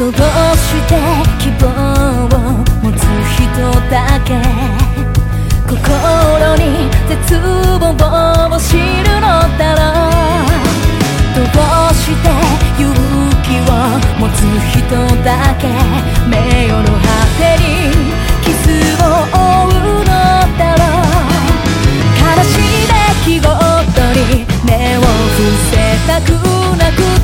どうして希望を持つ人だけ心に絶望を知るのだろう。どうして勇気を持つ人だけ名誉の果てに傷を負うのだろう。悲しい出来事に目を伏せたくなく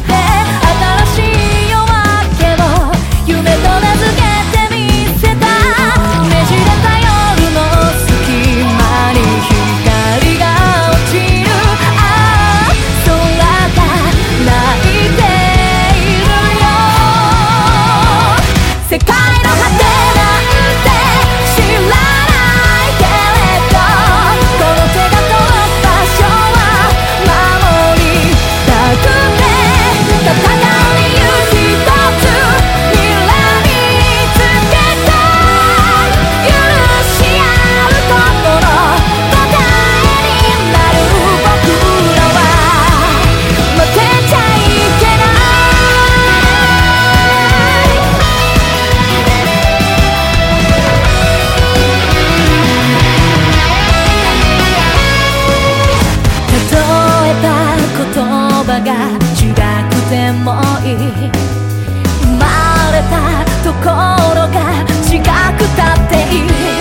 生まれたところが違くたっていい